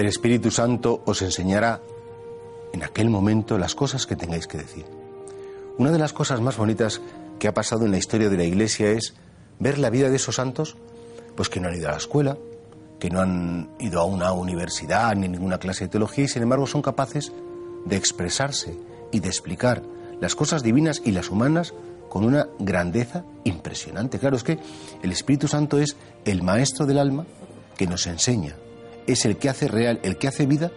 el Espíritu Santo os enseñará en aquel momento las cosas que tengáis que decir. Una de las cosas más bonitas que ha pasado en la historia de la Iglesia es ver la vida de esos santos, pues que no han ido a la escuela, que no han ido a una universidad ni ninguna clase de teología y sin embargo son capaces de expresarse y de explicar las cosas divinas y las humanas con una grandeza impresionante. Claro, es que el Espíritu Santo es el maestro del alma que nos enseña, es el que hace real, el que hace vida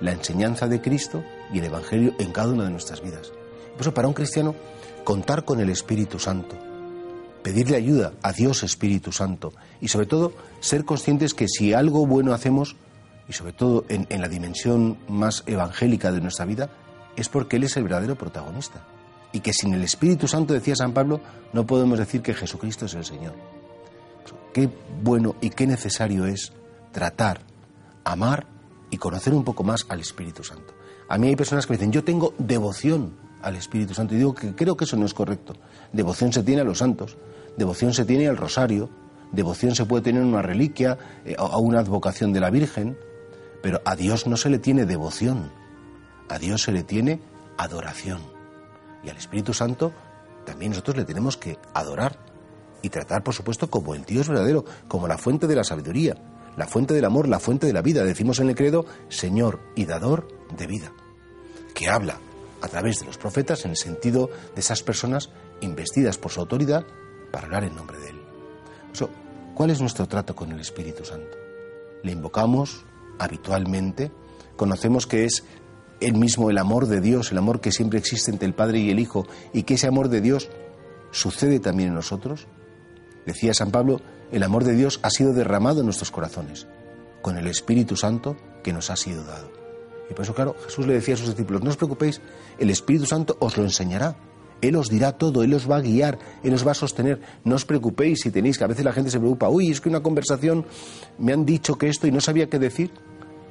la enseñanza de Cristo y el Evangelio en cada una de nuestras vidas. Por eso para un cristiano contar con el Espíritu Santo, pedirle ayuda a Dios Espíritu Santo y sobre todo ser conscientes que si algo bueno hacemos, y sobre todo en, en la dimensión más evangélica de nuestra vida, es porque Él es el verdadero protagonista. Y que sin el Espíritu Santo, decía San Pablo, no podemos decir que Jesucristo es el Señor. Qué bueno y qué necesario es tratar, amar y conocer un poco más al Espíritu Santo. A mí hay personas que me dicen, yo tengo devoción al Espíritu Santo. Y digo que creo que eso no es correcto. Devoción se tiene a los santos, devoción se tiene al rosario, devoción se puede tener a una reliquia, eh, a una advocación de la Virgen, pero a Dios no se le tiene devoción, a Dios se le tiene adoración. Y al Espíritu Santo también nosotros le tenemos que adorar y tratar, por supuesto, como el Dios verdadero, como la fuente de la sabiduría, la fuente del amor, la fuente de la vida. Decimos en el credo, Señor y dador de vida, que habla a través de los profetas en el sentido de esas personas investidas por su autoridad para hablar en nombre de Él. ¿Cuál es nuestro trato con el Espíritu Santo? Le invocamos habitualmente, conocemos que es el mismo el amor de Dios, el amor que siempre existe entre el Padre y el Hijo, y que ese amor de Dios sucede también en nosotros. Decía San Pablo, el amor de Dios ha sido derramado en nuestros corazones, con el Espíritu Santo que nos ha sido dado. Y por eso, claro, Jesús le decía a sus discípulos, no os preocupéis, el Espíritu Santo os lo enseñará. Él os dirá todo, Él os va a guiar, Él os va a sostener. No os preocupéis si tenéis, que a veces la gente se preocupa, uy, es que una conversación me han dicho que esto y no sabía qué decir.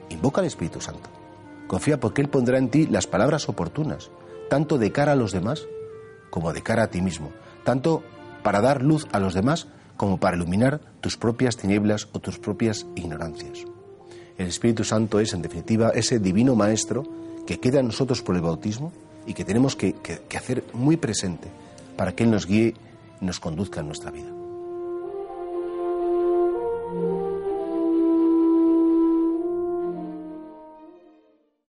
Invoca al Espíritu Santo. Confía porque Él pondrá en ti las palabras oportunas, tanto de cara a los demás como de cara a ti mismo, tanto para dar luz a los demás como para iluminar tus propias tinieblas o tus propias ignorancias. El Espíritu Santo es, en definitiva, ese divino Maestro que queda en nosotros por el bautismo y que tenemos que, hacer muy presente para que Él nos guíe y nos conduzca en nuestra vida.